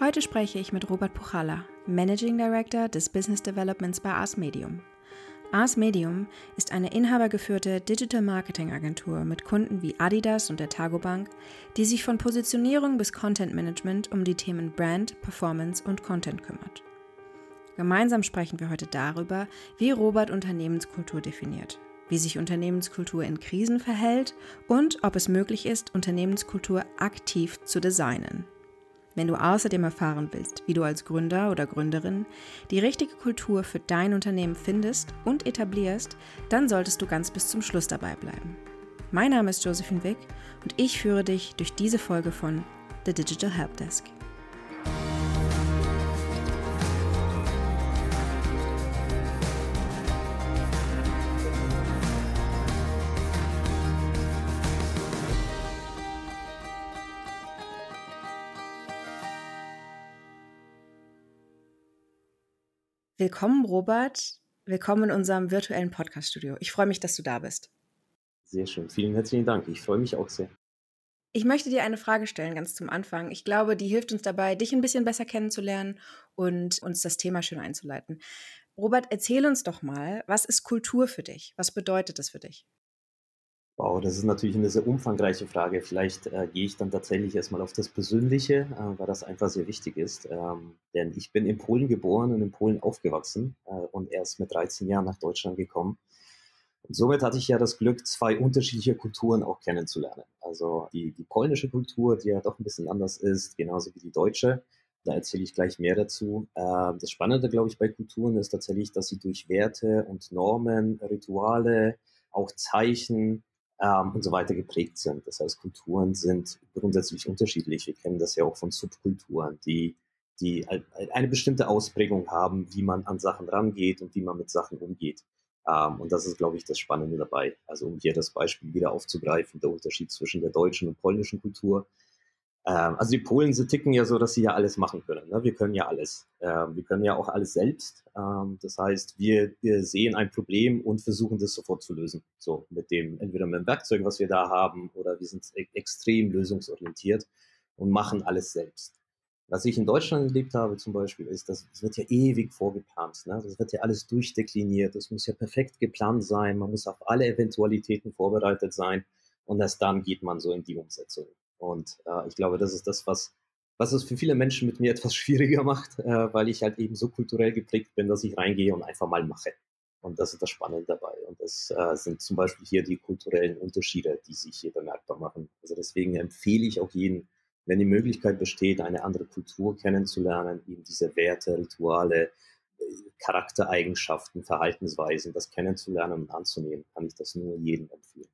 Heute spreche ich mit Robert Puchala, Managing Director des Business Developments bei Ars Medium. Ars Medium ist eine inhabergeführte Digital Marketing Agentur mit Kunden wie Adidas und der Targo Bank, die sich von Positionierung bis Content Management um die Themen Brand, Performance und Content kümmert. Gemeinsam sprechen wir heute darüber, wie Robert Unternehmenskultur definiert, wie sich Unternehmenskultur in Krisen verhält und ob es möglich ist, Unternehmenskultur aktiv zu designen. Wenn du außerdem erfahren willst, wie du als Gründer oder Gründerin die richtige Kultur für dein Unternehmen findest und etablierst, dann solltest du ganz bis zum Schluss dabei bleiben. Mein Name ist Josephine Wick und ich führe dich durch diese Folge von The Digital Helpdesk. Willkommen, Robert. Willkommen in unserem virtuellen Podcast-Studio. Ich freue mich, dass du da bist. Sehr schön. Vielen herzlichen Dank. Ich freue mich auch sehr. Ich möchte dir eine Frage stellen, ganz zum Anfang. Ich glaube, die hilft uns dabei, dich ein bisschen besser kennenzulernen und uns das Thema schön einzuleiten. Robert, erzähl uns doch mal, was ist Kultur für dich? Was bedeutet das für dich? Wow, das ist natürlich eine sehr umfangreiche Frage. Vielleicht äh, gehe ich dann tatsächlich erstmal auf das Persönliche, äh, weil das einfach sehr wichtig ist. Ähm, denn ich bin in Polen geboren und in Polen aufgewachsen äh, und erst mit 13 Jahren nach Deutschland gekommen. Und somit hatte ich ja das Glück, zwei unterschiedliche Kulturen auch kennenzulernen. Also die, die polnische Kultur, die ja doch ein bisschen anders ist, genauso wie die deutsche. Da erzähle ich gleich mehr dazu. Ähm, das Spannende, glaube ich, bei Kulturen ist tatsächlich, dass sie durch Werte und Normen, Rituale, auch Zeichen, ähm, und so weiter geprägt sind. Das heißt, Kulturen sind grundsätzlich unterschiedlich. Wir kennen das ja auch von Subkulturen, die, die eine bestimmte Ausprägung haben, wie man an Sachen rangeht und wie man mit Sachen umgeht. Ähm, und das ist, glaube ich, das Spannende dabei. Also um hier das Beispiel wieder aufzugreifen, der Unterschied zwischen der deutschen und polnischen Kultur also die Polen sie ticken ja so, dass sie ja alles machen können. Ne? Wir können ja alles. Ähm, wir können ja auch alles selbst. Ähm, das heißt, wir, wir sehen ein Problem und versuchen das sofort zu lösen. So mit dem, entweder mit dem Werkzeug, was wir da haben, oder wir sind e extrem lösungsorientiert und machen alles selbst. Was ich in Deutschland erlebt habe zum Beispiel, ist, dass es wird ja ewig vorgeplant. Ne? Das wird ja alles durchdekliniert. Das muss ja perfekt geplant sein. Man muss auf alle Eventualitäten vorbereitet sein. Und erst dann geht man so in die Umsetzung. Und äh, ich glaube, das ist das, was, was es für viele Menschen mit mir etwas schwieriger macht, äh, weil ich halt eben so kulturell geprägt bin, dass ich reingehe und einfach mal mache. Und das ist das Spannende dabei. Und das äh, sind zum Beispiel hier die kulturellen Unterschiede, die sich hier bemerkbar machen. Also deswegen empfehle ich auch jeden, wenn die Möglichkeit besteht, eine andere Kultur kennenzulernen, eben diese Werte, Rituale, äh, Charaktereigenschaften, Verhaltensweisen, das kennenzulernen und anzunehmen, kann ich das nur jedem empfehlen.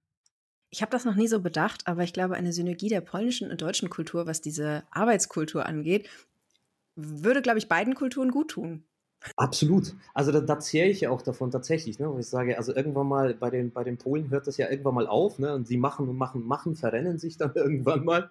Ich habe das noch nie so bedacht, aber ich glaube, eine Synergie der polnischen und deutschen Kultur, was diese Arbeitskultur angeht, würde, glaube ich, beiden Kulturen gut tun. Absolut. Also da, da zehre ich ja auch davon tatsächlich, ne? ich sage, also irgendwann mal bei den, bei den Polen hört das ja irgendwann mal auf, ne? Und sie machen und machen, machen, verrennen sich dann irgendwann mal.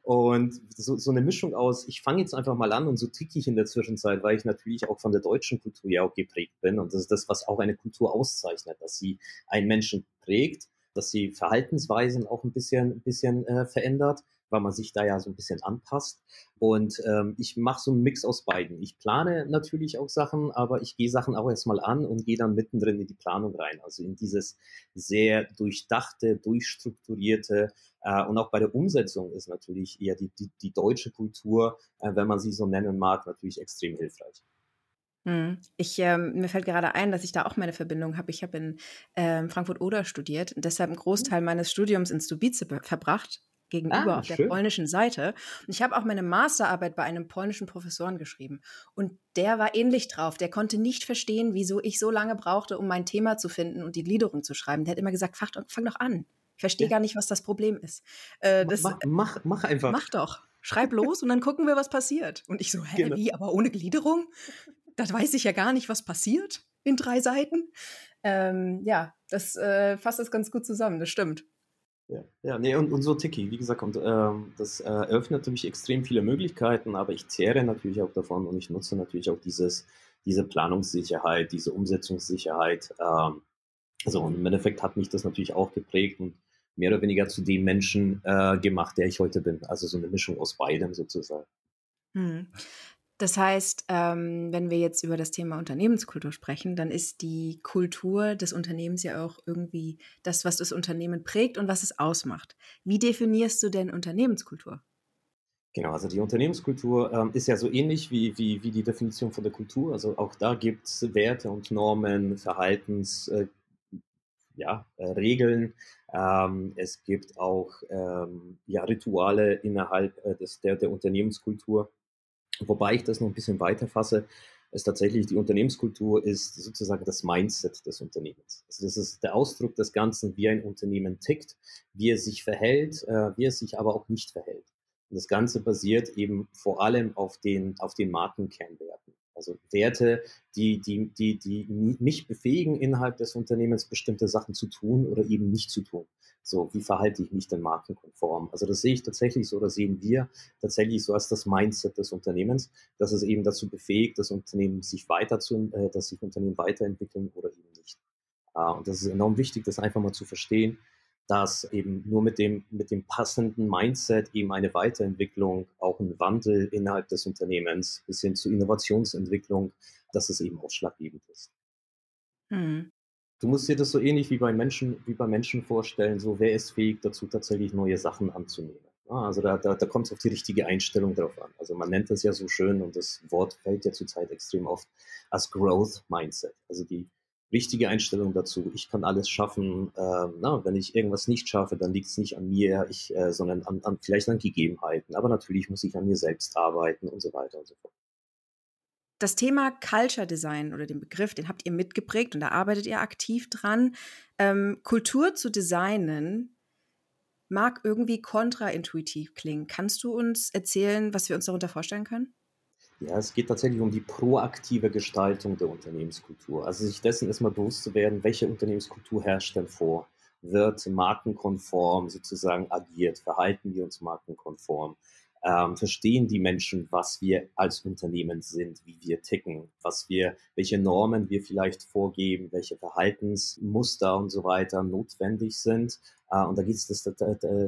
Und so, so eine Mischung aus, ich fange jetzt einfach mal an und so ticke ich in der Zwischenzeit, weil ich natürlich auch von der deutschen Kultur ja auch geprägt bin. Und das ist das, was auch eine Kultur auszeichnet, dass sie einen Menschen prägt dass sie Verhaltensweisen auch ein bisschen, ein bisschen äh, verändert, weil man sich da ja so ein bisschen anpasst. Und ähm, ich mache so einen Mix aus beiden. Ich plane natürlich auch Sachen, aber ich gehe Sachen auch erstmal an und gehe dann mittendrin in die Planung rein. Also in dieses sehr durchdachte, durchstrukturierte äh, und auch bei der Umsetzung ist natürlich eher die, die, die deutsche Kultur, äh, wenn man sie so nennen mag, natürlich extrem hilfreich. Hm. Ich, ähm, mir fällt gerade ein, dass ich da auch meine Verbindung habe. Ich habe in ähm, Frankfurt-Oder studiert und deshalb einen Großteil hm. meines Studiums in Stubice verbracht, gegenüber ah, auf schön. der polnischen Seite. Und ich habe auch meine Masterarbeit bei einem polnischen Professoren geschrieben. Und der war ähnlich drauf. Der konnte nicht verstehen, wieso ich so lange brauchte, um mein Thema zu finden und die Gliederung zu schreiben. Der hat immer gesagt, fang, fang doch an. Ich verstehe ja. gar nicht, was das Problem ist. Äh, das, mach, mach, mach einfach. Mach doch. Schreib los und dann gucken wir, was passiert. Und ich so, hä, genau. wie, aber ohne Gliederung? Da weiß ich ja gar nicht, was passiert in drei Seiten. Ähm, ja, das äh, fasst das ganz gut zusammen, das stimmt. Ja, ja nee, und, und so Tiki, wie gesagt, und, ähm, das äh, eröffnet natürlich extrem viele Möglichkeiten, aber ich zehre natürlich auch davon und ich nutze natürlich auch dieses, diese Planungssicherheit, diese Umsetzungssicherheit. Ähm, also und im Endeffekt hat mich das natürlich auch geprägt und mehr oder weniger zu dem Menschen äh, gemacht, der ich heute bin. Also so eine Mischung aus beidem sozusagen. Hm. Das heißt, ähm, wenn wir jetzt über das Thema Unternehmenskultur sprechen, dann ist die Kultur des Unternehmens ja auch irgendwie das, was das Unternehmen prägt und was es ausmacht. Wie definierst du denn Unternehmenskultur? Genau, also die Unternehmenskultur ähm, ist ja so ähnlich wie, wie, wie die Definition von der Kultur. Also auch da gibt es Werte und Normen, Verhaltens, äh, ja, äh, Regeln. Ähm, es gibt auch ähm, ja, Rituale innerhalb äh, des, der, der Unternehmenskultur. Wobei ich das noch ein bisschen weiter fasse, ist tatsächlich die Unternehmenskultur ist sozusagen das Mindset des Unternehmens. Also das ist der Ausdruck des Ganzen, wie ein Unternehmen tickt, wie es sich verhält, äh, wie es sich aber auch nicht verhält. Und das Ganze basiert eben vor allem auf den, auf den Markenkernwerten. Also Werte, die, die, die, die mich befähigen, innerhalb des Unternehmens bestimmte Sachen zu tun oder eben nicht zu tun. So, wie verhalte ich mich denn markenkonform? Also das sehe ich tatsächlich so, oder sehen wir tatsächlich so als das Mindset des Unternehmens, dass es eben dazu befähigt, das Unternehmen sich weiter zu, äh, dass sich Unternehmen weiterentwickeln oder eben nicht. Äh, und das ist enorm wichtig, das einfach mal zu verstehen, dass eben nur mit dem, mit dem passenden Mindset eben eine Weiterentwicklung, auch ein Wandel innerhalb des Unternehmens bis hin zu Innovationsentwicklung, dass es eben ausschlaggebend ist. Mhm. Du musst dir das so ähnlich wie bei Menschen, wie bei Menschen vorstellen, so wer ist fähig dazu, tatsächlich neue Sachen anzunehmen. Also da, da, da kommt es auf die richtige Einstellung drauf an. Also man nennt das ja so schön und das Wort fällt ja zurzeit extrem oft als Growth Mindset. Also die, wichtige Einstellung dazu. Ich kann alles schaffen. Ähm, na, wenn ich irgendwas nicht schaffe, dann liegt es nicht an mir, ich, äh, sondern an, an, vielleicht an Gegebenheiten. Aber natürlich muss ich an mir selbst arbeiten und so weiter und so fort. Das Thema Culture Design oder den Begriff, den habt ihr mitgeprägt und da arbeitet ihr aktiv dran. Ähm, Kultur zu designen mag irgendwie kontraintuitiv klingen. Kannst du uns erzählen, was wir uns darunter vorstellen können? Ja, es geht tatsächlich um die proaktive Gestaltung der Unternehmenskultur. Also sich dessen erstmal bewusst zu werden, welche Unternehmenskultur herrscht denn vor? Wird markenkonform sozusagen agiert? Verhalten wir uns markenkonform? Ähm, verstehen die Menschen, was wir als Unternehmen sind, wie wir ticken, was wir, welche Normen wir vielleicht vorgeben, welche Verhaltensmuster und so weiter notwendig sind. Äh, und da geht es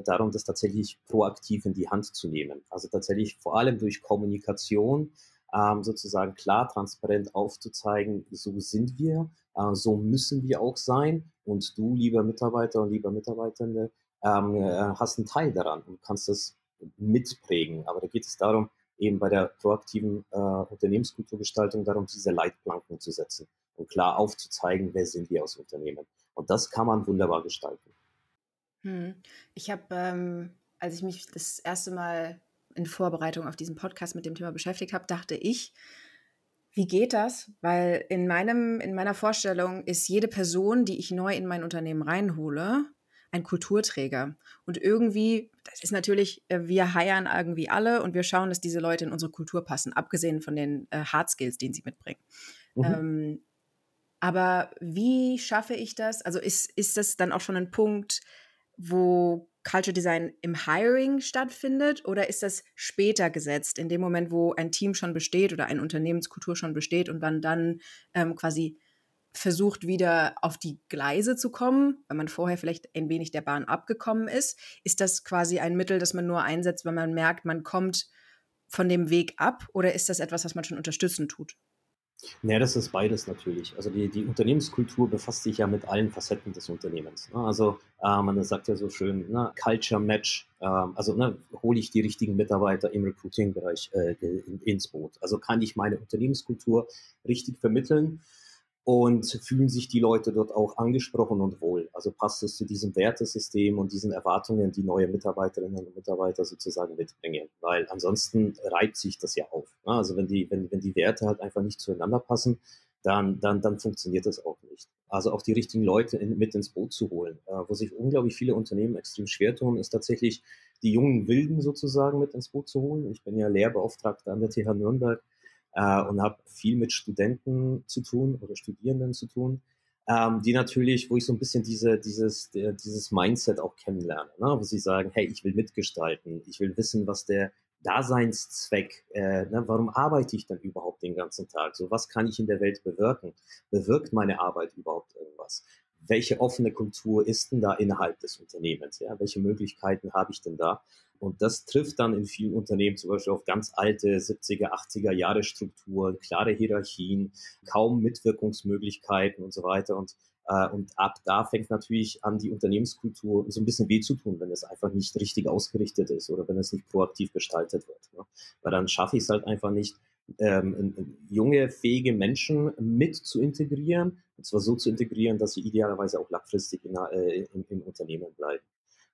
darum, das tatsächlich proaktiv in die Hand zu nehmen. Also tatsächlich vor allem durch Kommunikation ähm, sozusagen klar, transparent aufzuzeigen, so sind wir, äh, so müssen wir auch sein. Und du, lieber Mitarbeiter und lieber Mitarbeitende, ähm, äh, hast einen Teil daran und kannst das mitprägen. Aber da geht es darum, eben bei der proaktiven äh, Unternehmenskulturgestaltung darum, diese Leitplanken zu setzen und klar aufzuzeigen, wer sind wir als Unternehmen. Und das kann man wunderbar gestalten. Hm. Ich habe, ähm, als ich mich das erste Mal in Vorbereitung auf diesen Podcast mit dem Thema beschäftigt habe, dachte ich, wie geht das? Weil in meinem, in meiner Vorstellung ist jede Person, die ich neu in mein Unternehmen reinhole, ein Kulturträger. Und irgendwie, das ist natürlich, äh, wir heiern irgendwie alle und wir schauen, dass diese Leute in unsere Kultur passen, abgesehen von den äh, Hard Skills, die sie mitbringen. Mhm. Ähm, aber wie schaffe ich das? Also ist, ist das dann auch schon ein Punkt, wo Culture Design im Hiring stattfindet oder ist das später gesetzt, in dem Moment, wo ein Team schon besteht oder eine Unternehmenskultur schon besteht und man dann ähm, quasi versucht wieder auf die Gleise zu kommen, wenn man vorher vielleicht ein wenig der Bahn abgekommen ist? Ist das quasi ein Mittel, das man nur einsetzt, wenn man merkt, man kommt von dem Weg ab? Oder ist das etwas, was man schon unterstützend tut? Ja, das ist beides natürlich. Also die, die Unternehmenskultur befasst sich ja mit allen Facetten des Unternehmens. Ne? Also äh, man sagt ja so schön, ne? Culture Match, äh, also ne, hole ich die richtigen Mitarbeiter im Recruiting-Bereich äh, in, ins Boot. Also kann ich meine Unternehmenskultur richtig vermitteln und fühlen sich die Leute dort auch angesprochen und wohl. Also passt es zu diesem Wertesystem und diesen Erwartungen, die neue Mitarbeiterinnen und Mitarbeiter sozusagen mitbringen. Weil ansonsten reibt sich das ja auf. Ne? Also wenn die, wenn, wenn die Werte halt einfach nicht zueinander passen, dann, dann, dann funktioniert das auch nicht. Also auch die richtigen Leute in, mit ins Boot zu holen. Äh, wo sich unglaublich viele Unternehmen extrem schwer tun, ist tatsächlich die jungen Wilden sozusagen mit ins Boot zu holen. Ich bin ja Lehrbeauftragter an der TH Nürnberg äh, und habe viel mit Studenten zu tun oder Studierenden zu tun, ähm, die natürlich, wo ich so ein bisschen diese, dieses, der, dieses Mindset auch kennenlerne, ne? wo sie sagen, hey, ich will mitgestalten, ich will wissen, was der Daseinszweck, äh, ne, warum arbeite ich dann überhaupt den ganzen Tag? So, was kann ich in der Welt bewirken? Bewirkt meine Arbeit überhaupt irgendwas? Welche offene Kultur ist denn da innerhalb des Unternehmens? Ja? Welche Möglichkeiten habe ich denn da? Und das trifft dann in vielen Unternehmen zum Beispiel auf ganz alte 70er, 80er Jahre Strukturen, klare Hierarchien, kaum Mitwirkungsmöglichkeiten und so weiter. Und, äh, und ab da fängt natürlich an, die Unternehmenskultur so ein bisschen weh zu tun, wenn es einfach nicht richtig ausgerichtet ist oder wenn es nicht proaktiv gestaltet wird. Ne? Weil dann schaffe ich es halt einfach nicht, ähm, junge, fähige Menschen mit zu integrieren, und zwar so zu integrieren, dass sie idealerweise auch langfristig in, äh, im, im Unternehmen bleiben.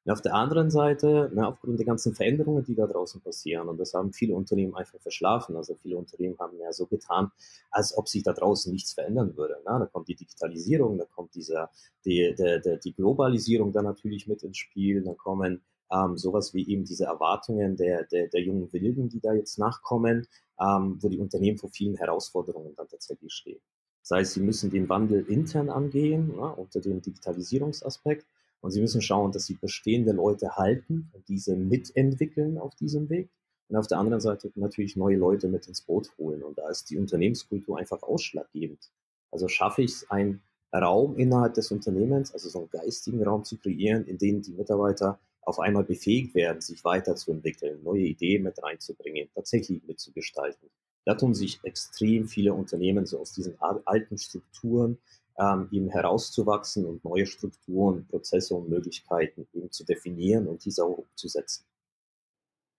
Und auf der anderen Seite, ne, aufgrund der ganzen Veränderungen, die da draußen passieren, und das haben viele Unternehmen einfach verschlafen, also viele Unternehmen haben ja so getan, als ob sich da draußen nichts verändern würde. Ne? Da kommt die Digitalisierung, da kommt dieser, die, der, der, die Globalisierung da natürlich mit ins Spiel, dann kommen ähm, sowas wie eben diese Erwartungen der, der, der jungen Wilden, die da jetzt nachkommen, ähm, wo die Unternehmen vor vielen Herausforderungen dann tatsächlich stehen. Das heißt, sie müssen den Wandel intern angehen, ja, unter dem Digitalisierungsaspekt. Und sie müssen schauen, dass sie bestehende Leute halten und diese mitentwickeln auf diesem Weg. Und auf der anderen Seite natürlich neue Leute mit ins Boot holen. Und da ist die Unternehmenskultur einfach ausschlaggebend. Also schaffe ich es, einen Raum innerhalb des Unternehmens, also so einen geistigen Raum zu kreieren, in dem die Mitarbeiter auf einmal befähigt werden, sich weiterzuentwickeln, neue Ideen mit reinzubringen, tatsächlich mitzugestalten. Da tun sich extrem viele Unternehmen so aus diesen alten Strukturen ähm, eben herauszuwachsen und neue Strukturen, Prozesse und Möglichkeiten eben zu definieren und diese auch umzusetzen.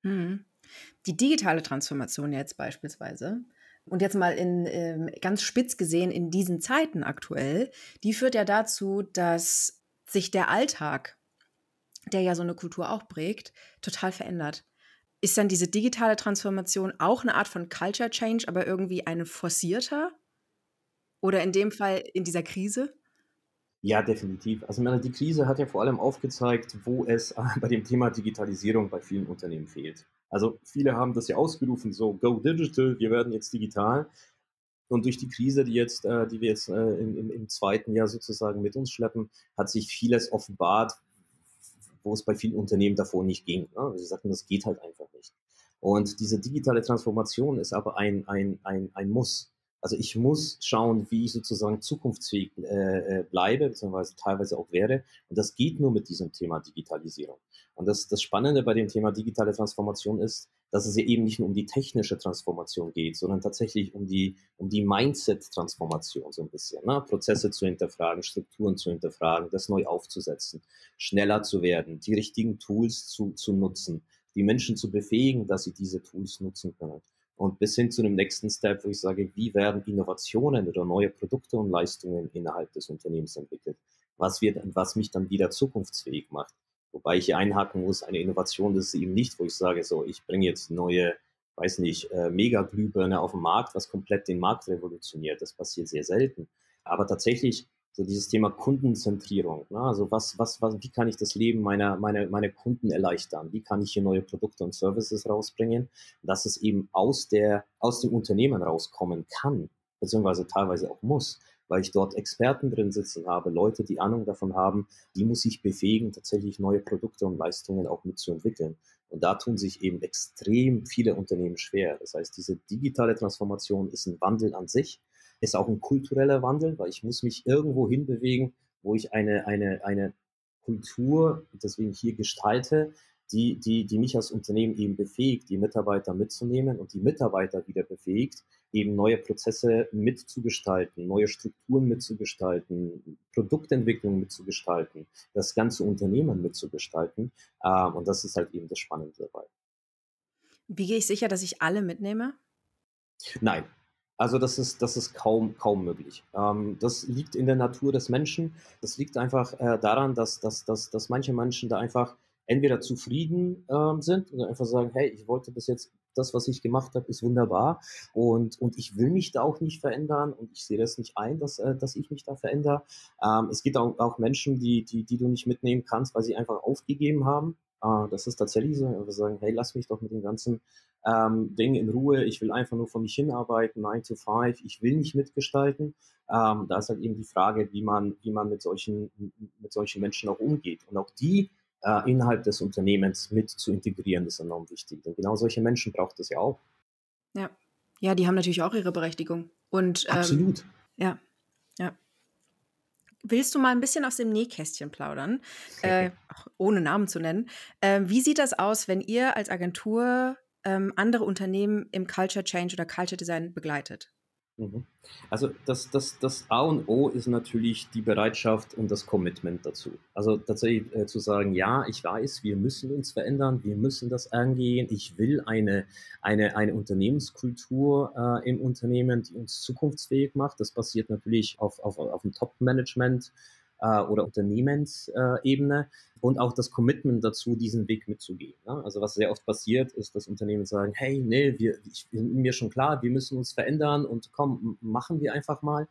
Mhm. Die digitale Transformation jetzt beispielsweise, und jetzt mal in ähm, ganz spitz gesehen in diesen Zeiten aktuell, die führt ja dazu, dass sich der Alltag, der ja so eine Kultur auch prägt, total verändert. Ist dann diese digitale Transformation auch eine Art von Culture Change, aber irgendwie eine forcierter? Oder in dem Fall in dieser Krise? Ja, definitiv. Also meine, die Krise hat ja vor allem aufgezeigt, wo es bei dem Thema Digitalisierung bei vielen Unternehmen fehlt. Also viele haben das ja ausgerufen, so go digital, wir werden jetzt digital. Und durch die Krise, die jetzt, äh, die wir jetzt äh, im, im, zweiten Jahr sozusagen mit uns schleppen, hat sich vieles offenbart, wo es bei vielen Unternehmen davor nicht ging. Ne? Sie sagten, das geht halt einfach nicht. Und diese digitale Transformation ist aber ein, ein, ein, ein Muss. Also ich muss schauen, wie ich sozusagen zukunftsfähig äh, äh, bleibe, beziehungsweise teilweise auch werde. Und das geht nur mit diesem Thema Digitalisierung. Und das, das Spannende bei dem Thema digitale Transformation ist, dass es ja eben nicht nur um die technische Transformation geht, sondern tatsächlich um die, um die Mindset-Transformation so ein bisschen. Ne? Prozesse zu hinterfragen, Strukturen zu hinterfragen, das neu aufzusetzen, schneller zu werden, die richtigen Tools zu, zu nutzen, die Menschen zu befähigen, dass sie diese Tools nutzen können und bis hin zu dem nächsten Step, wo ich sage, wie werden Innovationen oder neue Produkte und Leistungen innerhalb des Unternehmens entwickelt? Was wird, was mich dann wieder zukunftsfähig macht? Wobei ich hier einhaken muss, eine Innovation, das ist eben nicht, wo ich sage, so, ich bringe jetzt neue, weiß nicht, äh, Mega-Glühbirne auf den Markt, was komplett den Markt revolutioniert. Das passiert sehr selten. Aber tatsächlich so dieses Thema Kundenzentrierung. Ne? Also was, was, was, wie kann ich das Leben meiner, meiner, meiner Kunden erleichtern? Wie kann ich hier neue Produkte und Services rausbringen, dass es eben aus der, aus dem Unternehmen rauskommen kann, beziehungsweise teilweise auch muss, weil ich dort Experten drin sitzen habe, Leute, die Ahnung davon haben, die muss ich befähigen, tatsächlich neue Produkte und Leistungen auch mitzuentwickeln. Und da tun sich eben extrem viele Unternehmen schwer. Das heißt, diese digitale Transformation ist ein Wandel an sich ist auch ein kultureller Wandel, weil ich muss mich irgendwo hinbewegen, wo ich eine, eine, eine Kultur, deswegen hier gestalte, die, die, die mich als Unternehmen eben befähigt, die Mitarbeiter mitzunehmen und die Mitarbeiter wieder befähigt, eben neue Prozesse mitzugestalten, neue Strukturen mitzugestalten, Produktentwicklung mitzugestalten, das ganze Unternehmen mitzugestalten. Ähm, und das ist halt eben das Spannende dabei. Wie gehe ich sicher, dass ich alle mitnehme? Nein, also das ist, das ist kaum, kaum möglich. Ähm, das liegt in der Natur des Menschen. Das liegt einfach äh, daran, dass, dass, dass, dass manche Menschen da einfach entweder zufrieden äh, sind und einfach sagen, hey, ich wollte bis jetzt das, was ich gemacht habe, ist wunderbar und, und ich will mich da auch nicht verändern und ich sehe das nicht ein, dass, äh, dass ich mich da verändere. Ähm, es gibt auch, auch Menschen, die, die, die du nicht mitnehmen kannst, weil sie einfach aufgegeben haben. Äh, das ist tatsächlich so. Wir sagen, hey, lass mich doch mit dem ganzen ähm, Ding in Ruhe, ich will einfach nur vor mich hinarbeiten, 9 to 5, ich will nicht mitgestalten. Ähm, da ist halt eben die Frage, wie man, wie man mit solchen, mit solchen Menschen auch umgeht. Und auch die äh, innerhalb des Unternehmens mit zu integrieren, ist enorm wichtig. Denn genau solche Menschen braucht es ja auch. Ja. Ja, die haben natürlich auch ihre Berechtigung. Und, ähm, Absolut. Ja. Willst du mal ein bisschen aus dem Nähkästchen plaudern, äh, ohne Namen zu nennen? Äh, wie sieht das aus, wenn ihr als Agentur ähm, andere Unternehmen im Culture Change oder Culture Design begleitet? Mhm. Also das, das, das A und O ist natürlich die Bereitschaft und das Commitment dazu. Also tatsächlich äh, zu sagen, ja, ich weiß, wir müssen uns verändern, wir müssen das angehen. Ich will eine, eine, eine Unternehmenskultur äh, im Unternehmen, die uns zukunftsfähig macht. Das basiert natürlich auf, auf, auf dem Top-Management oder Unternehmensebene und auch das Commitment dazu, diesen Weg mitzugehen. Ne? Also was sehr oft passiert, ist, dass Unternehmen sagen, hey, nee, wir, ich bin mir schon klar, wir müssen uns verändern und komm, machen wir einfach mal,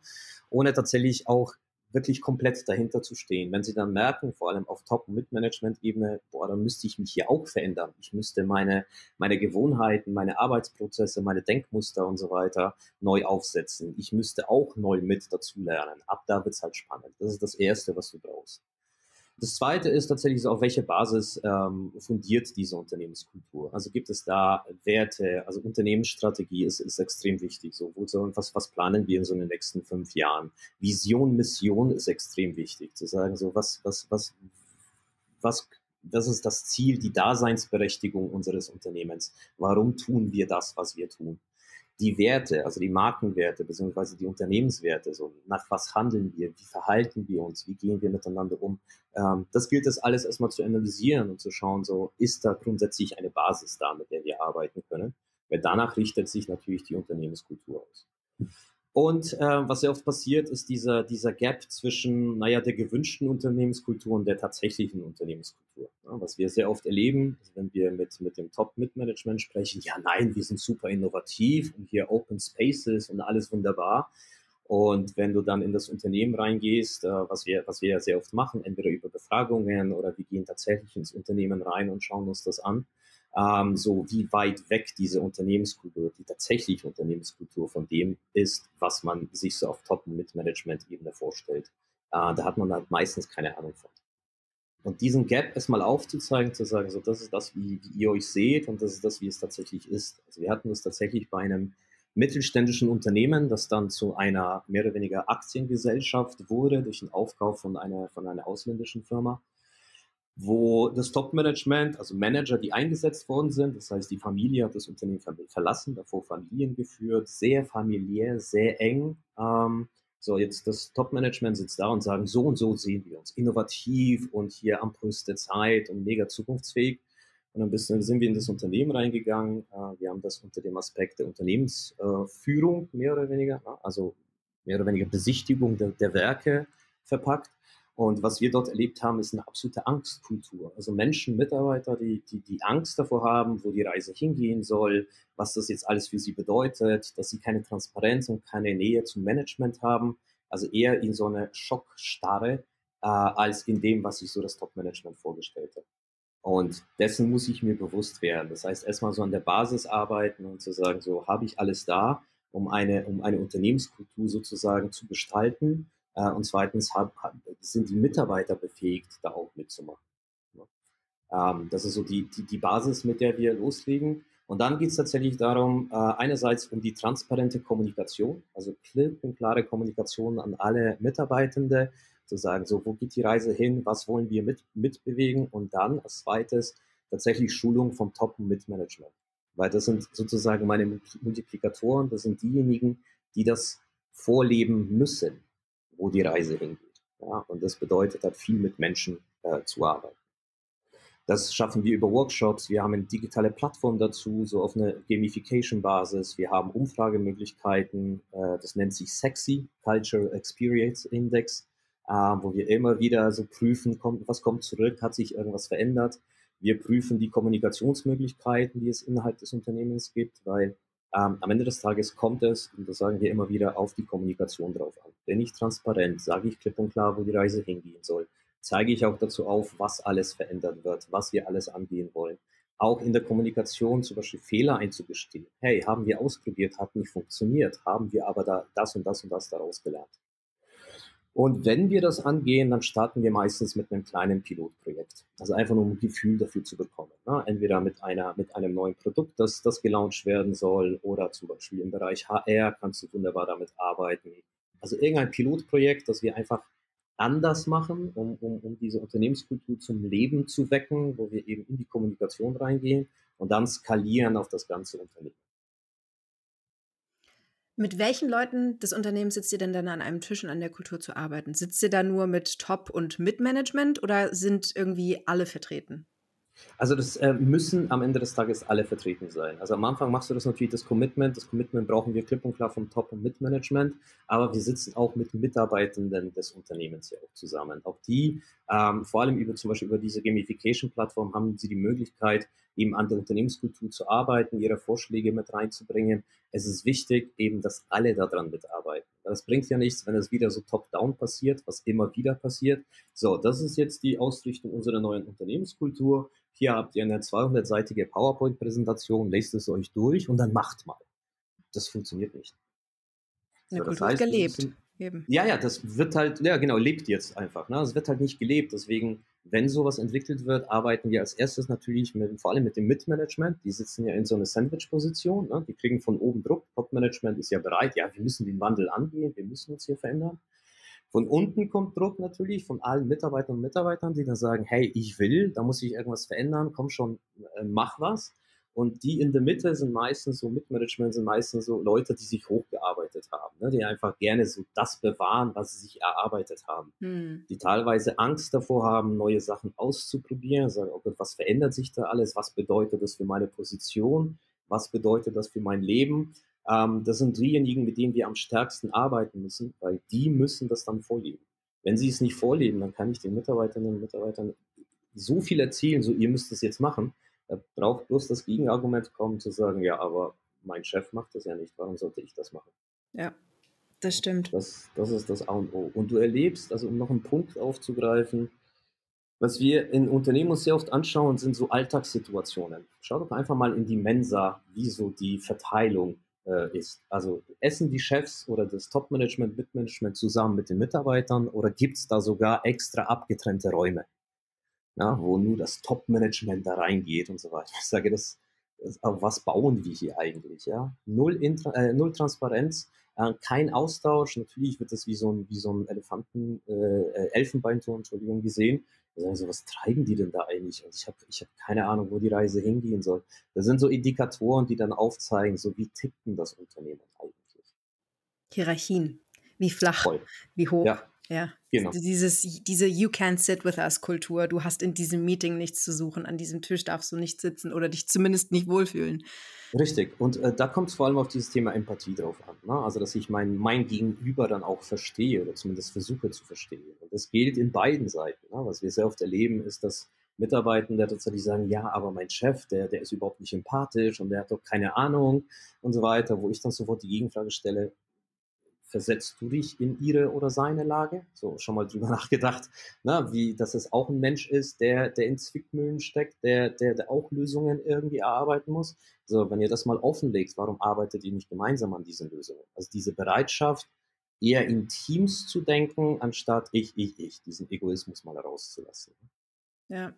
ohne tatsächlich auch wirklich komplett dahinter zu stehen. Wenn sie dann merken, vor allem auf Top- und Mid-Management-Ebene, boah, dann müsste ich mich hier auch verändern. Ich müsste meine, meine Gewohnheiten, meine Arbeitsprozesse, meine Denkmuster und so weiter neu aufsetzen. Ich müsste auch neu mit dazulernen. Ab da wird's halt spannend. Das ist das Erste, was du brauchst. Das zweite ist tatsächlich auf welche Basis ähm, fundiert diese Unternehmenskultur? Also gibt es da Werte, also Unternehmensstrategie ist, ist extrem wichtig. So, was, was planen wir in so den nächsten fünf Jahren? Vision, Mission ist extrem wichtig. Zu sagen, so, was, was, was, was, das ist das Ziel, die Daseinsberechtigung unseres Unternehmens. Warum tun wir das, was wir tun? Die Werte, also die Markenwerte beziehungsweise die Unternehmenswerte, so nach was handeln wir, wie verhalten wir uns, wie gehen wir miteinander um, ähm, das gilt es alles erstmal zu analysieren und zu schauen, so ist da grundsätzlich eine Basis da, mit der wir arbeiten können, weil danach richtet sich natürlich die Unternehmenskultur aus. Und äh, was sehr oft passiert, ist dieser, dieser Gap zwischen, naja, der gewünschten Unternehmenskultur und der tatsächlichen Unternehmenskultur. Ja, was wir sehr oft erleben, also wenn wir mit, mit dem Top-Mid-Management sprechen, ja, nein, wir sind super innovativ und hier Open Spaces und alles wunderbar. Und wenn du dann in das Unternehmen reingehst, äh, was wir, was wir ja sehr oft machen, entweder über Befragungen oder wir gehen tatsächlich ins Unternehmen rein und schauen uns das an, ähm, so wie weit weg diese Unternehmenskultur, die tatsächliche Unternehmenskultur von dem ist, was man sich so auf Top- und Mid-Management-Ebene vorstellt. Äh, da hat man halt meistens keine Ahnung von. Und diesen Gap erstmal aufzuzeigen, zu sagen, so das ist das, wie, wie ihr euch seht und das ist das, wie es tatsächlich ist. Also wir hatten das tatsächlich bei einem mittelständischen Unternehmen, das dann zu einer mehr oder weniger Aktiengesellschaft wurde durch den Aufkauf von einer, von einer ausländischen Firma wo das Top-Management, also Manager, die eingesetzt worden sind, das heißt, die Familie hat das Unternehmen verlassen, davor Familien geführt, sehr familiär, sehr eng. Ähm, so, jetzt das Top-Management sitzt da und sagen, so und so sehen wir uns, innovativ und hier am Puls der Zeit und mega zukunftsfähig. Und dann sind wir in das Unternehmen reingegangen. Äh, wir haben das unter dem Aspekt der Unternehmensführung mehr oder weniger, also mehr oder weniger Besichtigung der, der Werke verpackt und was wir dort erlebt haben, ist eine absolute Angstkultur. Also Menschen, Mitarbeiter, die, die, die Angst davor haben, wo die Reise hingehen soll, was das jetzt alles für sie bedeutet, dass sie keine Transparenz und keine Nähe zum Management haben. Also eher in so eine Schockstarre, äh, als in dem, was sich so das Top-Management vorgestellt hat. Und dessen muss ich mir bewusst werden. Das heißt, erstmal so an der Basis arbeiten und zu sagen, so habe ich alles da, um eine, um eine Unternehmenskultur sozusagen zu gestalten und zweitens hab, sind die Mitarbeiter befähigt, da auch mitzumachen. Ähm, das ist so die, die, die Basis, mit der wir loslegen. Und dann geht es tatsächlich darum, äh, einerseits um die transparente Kommunikation, also klipp und klare Kommunikation an alle Mitarbeitende, zu sagen, so, wo geht die Reise hin, was wollen wir mit, mitbewegen und dann als zweites tatsächlich Schulung vom Top- und Mitmanagement. Weil das sind sozusagen meine Multiplikatoren, das sind diejenigen, die das vorleben müssen wo die Reise hingeht. Ja, und das bedeutet halt viel mit Menschen äh, zu arbeiten. Das schaffen wir über Workshops. Wir haben eine digitale Plattform dazu, so auf eine Gamification-Basis. Wir haben Umfragemöglichkeiten. Äh, das nennt sich Sexy Culture Experience Index, äh, wo wir immer wieder so prüfen, kommt, was kommt zurück, hat sich irgendwas verändert. Wir prüfen die Kommunikationsmöglichkeiten, die es innerhalb des Unternehmens gibt, weil ähm, am Ende des Tages kommt es, und das sagen wir immer wieder, auf die Kommunikation drauf an. Bin ich transparent, sage ich klipp und klar, wo die Reise hingehen soll, zeige ich auch dazu auf, was alles verändert wird, was wir alles angehen wollen. Auch in der Kommunikation zum Beispiel Fehler einzugestehen. Hey, haben wir ausprobiert, hat nicht funktioniert, haben wir aber da das und das und das daraus gelernt. Und wenn wir das angehen, dann starten wir meistens mit einem kleinen Pilotprojekt. Also einfach nur um ein Gefühl dafür zu bekommen. Ne? Entweder mit einer, mit einem neuen Produkt, das, das gelauncht werden soll, oder zum Beispiel im Bereich HR kannst du wunderbar damit arbeiten. Also irgendein Pilotprojekt, das wir einfach anders machen, um, um, um diese Unternehmenskultur zum Leben zu wecken, wo wir eben in die Kommunikation reingehen und dann skalieren auf das ganze Unternehmen. Mit welchen Leuten des Unternehmens sitzt ihr denn dann an einem Tisch und an der Kultur zu arbeiten? Sitzt ihr da nur mit Top- und Mitmanagement oder sind irgendwie alle vertreten? Also das äh, müssen am Ende des Tages alle vertreten sein. Also am Anfang machst du das natürlich das Commitment. Das Commitment brauchen wir klipp und klar vom Top- und Mitmanagement. Aber wir sitzen auch mit Mitarbeitenden des Unternehmens ja auch zusammen. Auch die, ähm, vor allem über zum Beispiel über diese Gamification-Plattform, haben sie die Möglichkeit, eben an der Unternehmenskultur zu arbeiten, ihre Vorschläge mit reinzubringen. Es ist wichtig, eben, dass alle daran mitarbeiten. Das bringt ja nichts, wenn es wieder so top-down passiert, was immer wieder passiert. So, das ist jetzt die Ausrichtung unserer neuen Unternehmenskultur. Hier habt ihr eine 200-seitige PowerPoint-Präsentation, lest es euch durch und dann macht mal. Das funktioniert nicht. Eine so, Kultur heißt, gelebt. Eben. Ja, ja, das wird halt, ja genau, lebt jetzt einfach. Ne? Es wird halt nicht gelebt. Deswegen, wenn sowas entwickelt wird, arbeiten wir als erstes natürlich mit, vor allem mit dem Mitmanagement. Die sitzen ja in so einer Sandwich-Position. Ne? Die kriegen von oben Druck. Top-Management ist ja bereit. Ja, wir müssen den Wandel angehen. Wir müssen uns hier verändern. Von unten kommt Druck natürlich von allen Mitarbeitern und Mitarbeitern, die dann sagen, hey, ich will, da muss ich irgendwas verändern, komm schon, äh, mach was. Und die in der Mitte sind meistens so, Mitmanagement sind meistens so Leute, die sich hochgearbeitet haben, ne? die einfach gerne so das bewahren, was sie sich erarbeitet haben. Hm. Die teilweise Angst davor haben, neue Sachen auszuprobieren, sagen, okay, was verändert sich da alles, was bedeutet das für meine Position, was bedeutet das für mein Leben. Ähm, das sind diejenigen, mit denen wir am stärksten arbeiten müssen, weil die müssen das dann vorleben. Wenn sie es nicht vorleben, dann kann ich den Mitarbeiterinnen und Mitarbeitern so viel erzählen, so ihr müsst es jetzt machen, da braucht bloß das Gegenargument kommen, zu sagen, ja, aber mein Chef macht das ja nicht, warum sollte ich das machen? Ja, das stimmt. Das, das ist das A und O. Und du erlebst, also um noch einen Punkt aufzugreifen, was wir in Unternehmen uns sehr oft anschauen, sind so Alltagssituationen. Schau doch einfach mal in die Mensa, wie so die Verteilung äh, ist. Also essen die Chefs oder das Top-Management, Mitmanagement zusammen mit den Mitarbeitern oder gibt es da sogar extra abgetrennte Räume? Ja, wo nur das Top-Management da reingeht und so weiter. Ich sage, das, das was bauen wir hier eigentlich? Ja? Null, Intra äh, null Transparenz, äh, kein Austausch. Natürlich wird das wie so ein, wie so ein Elefanten, äh, äh Elfenbeinturm, Entschuldigung, gesehen. Also, was treiben die denn da eigentlich? Und ich habe ich hab keine Ahnung, wo die Reise hingehen soll. Das sind so Indikatoren, die dann aufzeigen, so wie tickt denn das Unternehmen eigentlich? Hierarchien. Wie flach, Voll. wie hoch. Ja. Ja, genau. Dieses, diese You can't sit with us Kultur. Du hast in diesem Meeting nichts zu suchen. An diesem Tisch darfst du nicht sitzen oder dich zumindest nicht wohlfühlen. Richtig. Und äh, da kommt es vor allem auf dieses Thema Empathie drauf an. Ne? Also, dass ich mein, mein Gegenüber dann auch verstehe oder zumindest versuche zu verstehen. Und das gilt in beiden Seiten. Ne? Was wir sehr oft erleben, ist, dass Mitarbeitende tatsächlich sagen, ja, aber mein Chef, der, der ist überhaupt nicht empathisch und der hat doch keine Ahnung und so weiter, wo ich dann sofort die Gegenfrage stelle, versetzt du dich in ihre oder seine Lage? So, schon mal drüber nachgedacht, na, wie, dass es auch ein Mensch ist, der, der in Zwickmühlen steckt, der, der, der auch Lösungen irgendwie erarbeiten muss. So, wenn ihr das mal offenlegt, warum arbeitet ihr nicht gemeinsam an diesen Lösungen? Also diese Bereitschaft, eher in Teams zu denken, anstatt ich, ich, ich, diesen Egoismus mal rauszulassen. Ja,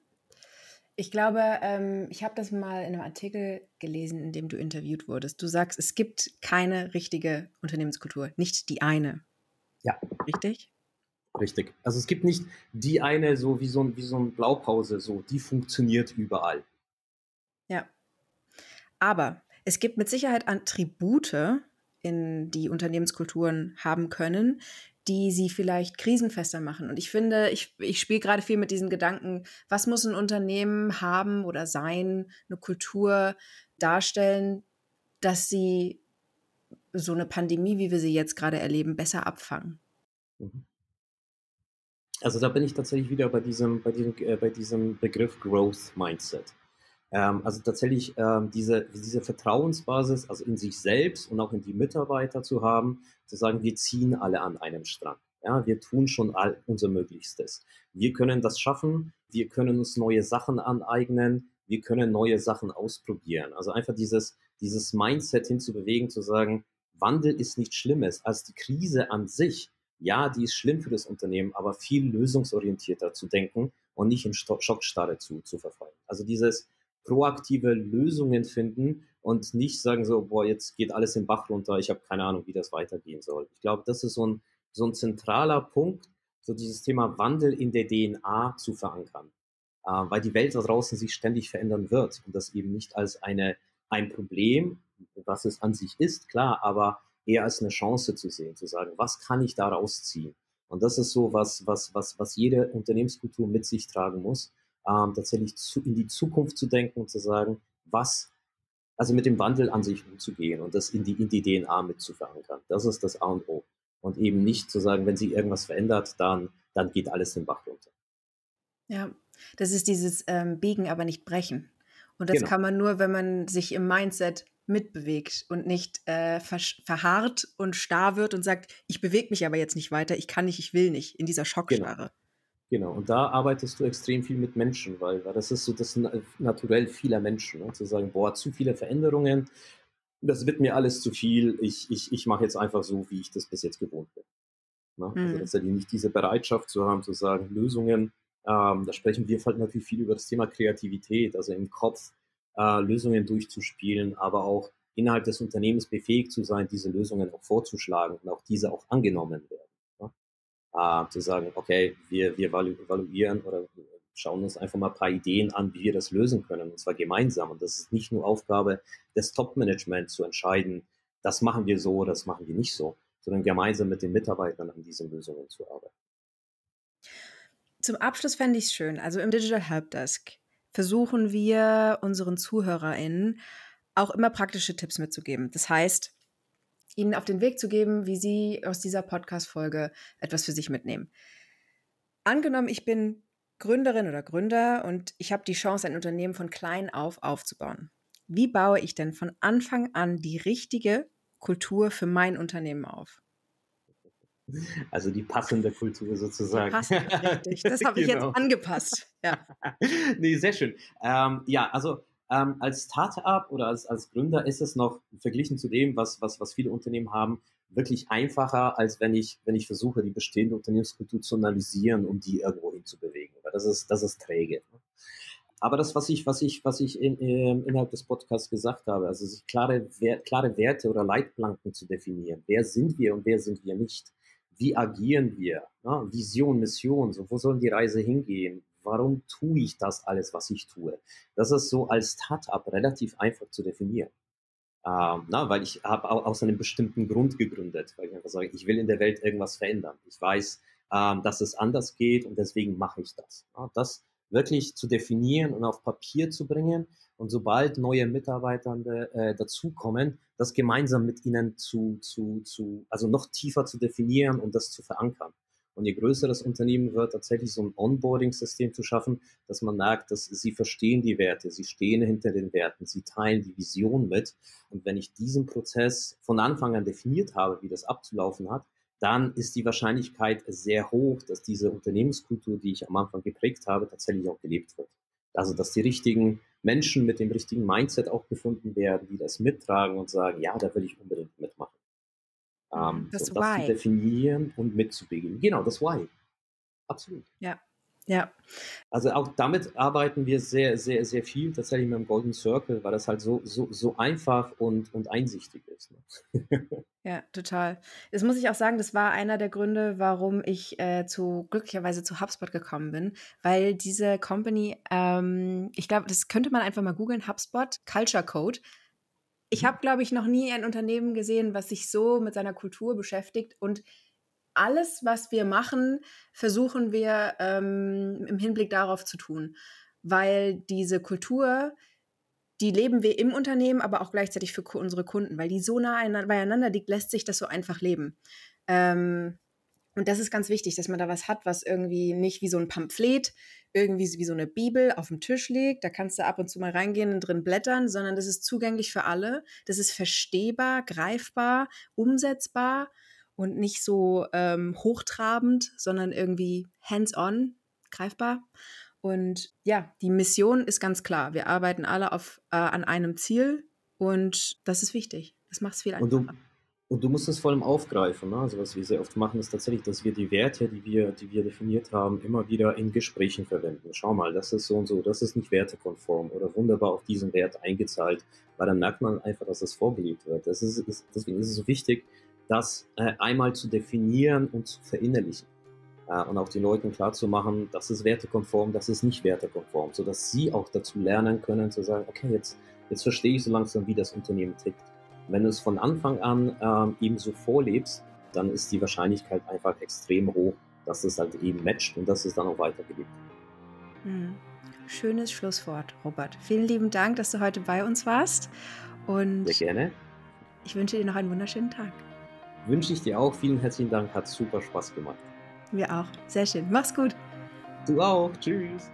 ich glaube, ähm, ich habe das mal in einem Artikel gelesen, in dem du interviewt wurdest. Du sagst, es gibt keine richtige Unternehmenskultur, nicht die eine. Ja. Richtig? Richtig. Also es gibt nicht die eine, so wie so, ein, wie so eine Blaupause, so, die funktioniert überall. Ja. Aber es gibt mit Sicherheit Attribute, in die Unternehmenskulturen haben können, die sie vielleicht krisenfester machen. Und ich finde, ich, ich spiele gerade viel mit diesen Gedanken, was muss ein Unternehmen haben oder sein, eine Kultur darstellen, dass sie so eine Pandemie, wie wir sie jetzt gerade erleben, besser abfangen. Mhm. Also da bin ich tatsächlich wieder bei diesem, bei diesem, äh, bei diesem Begriff Growth Mindset. Ähm, also tatsächlich ähm, diese, diese Vertrauensbasis, also in sich selbst und auch in die Mitarbeiter zu haben, zu sagen, wir ziehen alle an einem Strang. Ja, wir tun schon all unser Möglichstes. Wir können das schaffen. Wir können uns neue Sachen aneignen. Wir können neue Sachen ausprobieren. Also einfach dieses, dieses Mindset hinzubewegen, zu sagen, Wandel ist nichts Schlimmes als die Krise an sich. Ja, die ist schlimm für das Unternehmen, aber viel lösungsorientierter zu denken und nicht in Schockstarre zu, zu verfallen. Also dieses, proaktive Lösungen finden und nicht sagen so, boah, jetzt geht alles im Bach runter, ich habe keine Ahnung, wie das weitergehen soll. Ich glaube, das ist so ein, so ein zentraler Punkt, so dieses Thema Wandel in der DNA zu verankern, äh, weil die Welt da draußen sich ständig verändern wird und das eben nicht als eine, ein Problem, was es an sich ist, klar, aber eher als eine Chance zu sehen, zu sagen, was kann ich daraus ziehen? Und das ist so was, was, was, was jede Unternehmenskultur mit sich tragen muss, ähm, tatsächlich zu, in die Zukunft zu denken und zu sagen, was, also mit dem Wandel an sich umzugehen und das in die, in die DNA mit zu verankern. Das ist das A und O und eben nicht zu sagen, wenn sich irgendwas verändert, dann, dann geht alles den Bach runter. Ja, das ist dieses ähm, Biegen, aber nicht brechen. Und das genau. kann man nur, wenn man sich im Mindset mitbewegt und nicht äh, ver verharrt und starr wird und sagt, ich bewege mich aber jetzt nicht weiter, ich kann nicht, ich will nicht, in dieser Schockstarre. Genau. Genau. und da arbeitest du extrem viel mit Menschen, weil, weil das ist so das Naturell vieler Menschen, ne? zu sagen, boah, zu viele Veränderungen, das wird mir alles zu viel, ich, ich, ich mache jetzt einfach so, wie ich das bis jetzt gewohnt bin. Ne? Also, mhm. Also tatsächlich nicht diese Bereitschaft zu haben, zu sagen, Lösungen, ähm, da sprechen wir halt natürlich viel über das Thema Kreativität, also im Kopf äh, Lösungen durchzuspielen, aber auch innerhalb des Unternehmens befähigt zu sein, diese Lösungen auch vorzuschlagen und auch diese auch angenommen werden. Äh, zu sagen, okay, wir, wir evaluieren oder schauen uns einfach mal ein paar Ideen an, wie wir das lösen können, und zwar gemeinsam. Und das ist nicht nur Aufgabe des Top-Management zu entscheiden, das machen wir so, das machen wir nicht so, sondern gemeinsam mit den Mitarbeitern an diesen Lösungen zu arbeiten. Zum Abschluss fände ich es schön, also im Digital Helpdesk versuchen wir unseren ZuhörerInnen auch immer praktische Tipps mitzugeben. Das heißt, ihnen auf den Weg zu geben, wie sie aus dieser Podcast-Folge etwas für sich mitnehmen. Angenommen, ich bin Gründerin oder Gründer und ich habe die Chance, ein Unternehmen von klein auf aufzubauen. Wie baue ich denn von Anfang an die richtige Kultur für mein Unternehmen auf? Also die passende Kultur sozusagen. Die passende, richtig. Das habe ich genau. jetzt angepasst. Ja. nee, sehr schön. Ähm, ja, also ähm, als Startup oder als, als Gründer ist es noch verglichen zu dem, was, was, was viele Unternehmen haben, wirklich einfacher, als wenn ich, wenn ich versuche, die bestehende Unternehmenskultur zu analysieren, um die irgendwo hinzubewegen. Weil das ist, das ist träge. Aber das, was ich, was ich, was ich in, in, innerhalb des Podcasts gesagt habe, also sich klare, klare Werte oder Leitplanken zu definieren. Wer sind wir und wer sind wir nicht? Wie agieren wir? Ne? Vision, Mission, so, wo soll die Reise hingehen? Warum tue ich das alles, was ich tue? Das ist so als Startup relativ einfach zu definieren. Ähm, na, weil ich habe aus einem bestimmten Grund gegründet, weil ich einfach sage, ich will in der Welt irgendwas verändern. Ich weiß, ähm, dass es anders geht und deswegen mache ich das. Ja, das wirklich zu definieren und auf Papier zu bringen und sobald neue Mitarbeiter äh, dazukommen, das gemeinsam mit ihnen zu, zu, zu, also noch tiefer zu definieren und das zu verankern. Und je größer das Unternehmen wird, tatsächlich so ein Onboarding-System zu schaffen, dass man merkt, dass sie verstehen die Werte, sie stehen hinter den Werten, sie teilen die Vision mit. Und wenn ich diesen Prozess von Anfang an definiert habe, wie das abzulaufen hat, dann ist die Wahrscheinlichkeit sehr hoch, dass diese Unternehmenskultur, die ich am Anfang geprägt habe, tatsächlich auch gelebt wird. Also, dass die richtigen Menschen mit dem richtigen Mindset auch gefunden werden, die das mittragen und sagen, ja, da will ich unbedingt mitmachen. Ähm, das, so, das Why. zu definieren und mitzubegeben. Genau, das Why. Absolut. Ja. Ja. Also auch damit arbeiten wir sehr, sehr, sehr viel tatsächlich mit dem Golden Circle, weil das halt so, so, so einfach und, und einsichtig ist. Ne? ja, total. Das muss ich auch sagen, das war einer der Gründe, warum ich äh, zu glücklicherweise zu HubSpot gekommen bin, weil diese Company, ähm, ich glaube, das könnte man einfach mal googeln, HubSpot Culture Code ich mhm. habe, glaube ich, noch nie ein Unternehmen gesehen, was sich so mit seiner Kultur beschäftigt und alles, was wir machen, versuchen wir ähm, im Hinblick darauf zu tun, weil diese Kultur, die leben wir im Unternehmen, aber auch gleichzeitig für unsere Kunden, weil die so nah beieinander liegt, lässt sich das so einfach leben. Ähm, und das ist ganz wichtig, dass man da was hat, was irgendwie nicht wie so ein Pamphlet, irgendwie wie so eine Bibel auf dem Tisch liegt. Da kannst du ab und zu mal reingehen und drin blättern, sondern das ist zugänglich für alle. Das ist verstehbar, greifbar, umsetzbar und nicht so ähm, hochtrabend, sondern irgendwie hands-on, greifbar. Und ja, die Mission ist ganz klar. Wir arbeiten alle auf, äh, an einem Ziel und das ist wichtig. Das macht es viel einfacher. Und du musst es vor allem aufgreifen. Ne? Also was wir sehr oft machen, ist tatsächlich, dass wir die Werte, die wir, die wir definiert haben, immer wieder in Gesprächen verwenden. Schau mal, das ist so und so, das ist nicht wertekonform oder wunderbar auf diesen Wert eingezahlt, weil dann merkt man einfach, dass es vorgelebt wird. Das ist, ist, deswegen ist es so wichtig, das äh, einmal zu definieren und zu verinnerlichen. äh, und auch den Leuten klarzumachen, das ist wertekonform, das ist nicht wertekonform, sodass sie auch dazu lernen können zu sagen, okay, jetzt, jetzt verstehe ich so langsam, wie das Unternehmen tickt. Wenn du es von Anfang an ähm, eben so vorlebst, dann ist die Wahrscheinlichkeit einfach extrem hoch, dass es halt eben matcht und dass es dann auch weitergelebt mhm. Schönes Schlusswort, Robert. Vielen lieben Dank, dass du heute bei uns warst. Und Sehr gerne. Ich wünsche dir noch einen wunderschönen Tag. Wünsche ich dir auch. Vielen herzlichen Dank. Hat super Spaß gemacht. Wir auch. Sehr schön. Mach's gut. Du auch. Tschüss.